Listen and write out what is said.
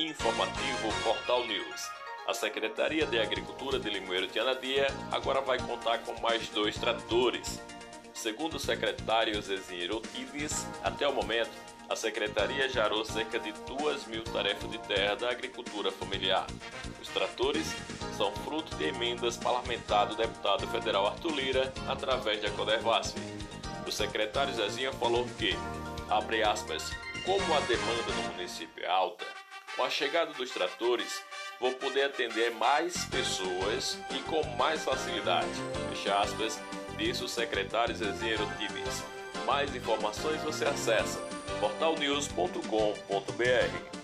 Informativo Portal News. A Secretaria de Agricultura de Limoeiro de Anadia agora vai contar com mais dois tratores. Segundo o secretário Zezinho Tives, até o momento, a Secretaria gerou cerca de 2 mil tarefas de terra da agricultura familiar. Os tratores são fruto de emendas parlamentares do deputado federal Arthur Lira através da Codervasf. O secretário Zezinho falou que, abre aspas, como a demanda no município é alta, com a chegada dos tratores, vou poder atender mais pessoas e com mais facilidade. Fecha aspas, disse o secretário Zezinho Times. Mais informações você acessa portalnews.com.br.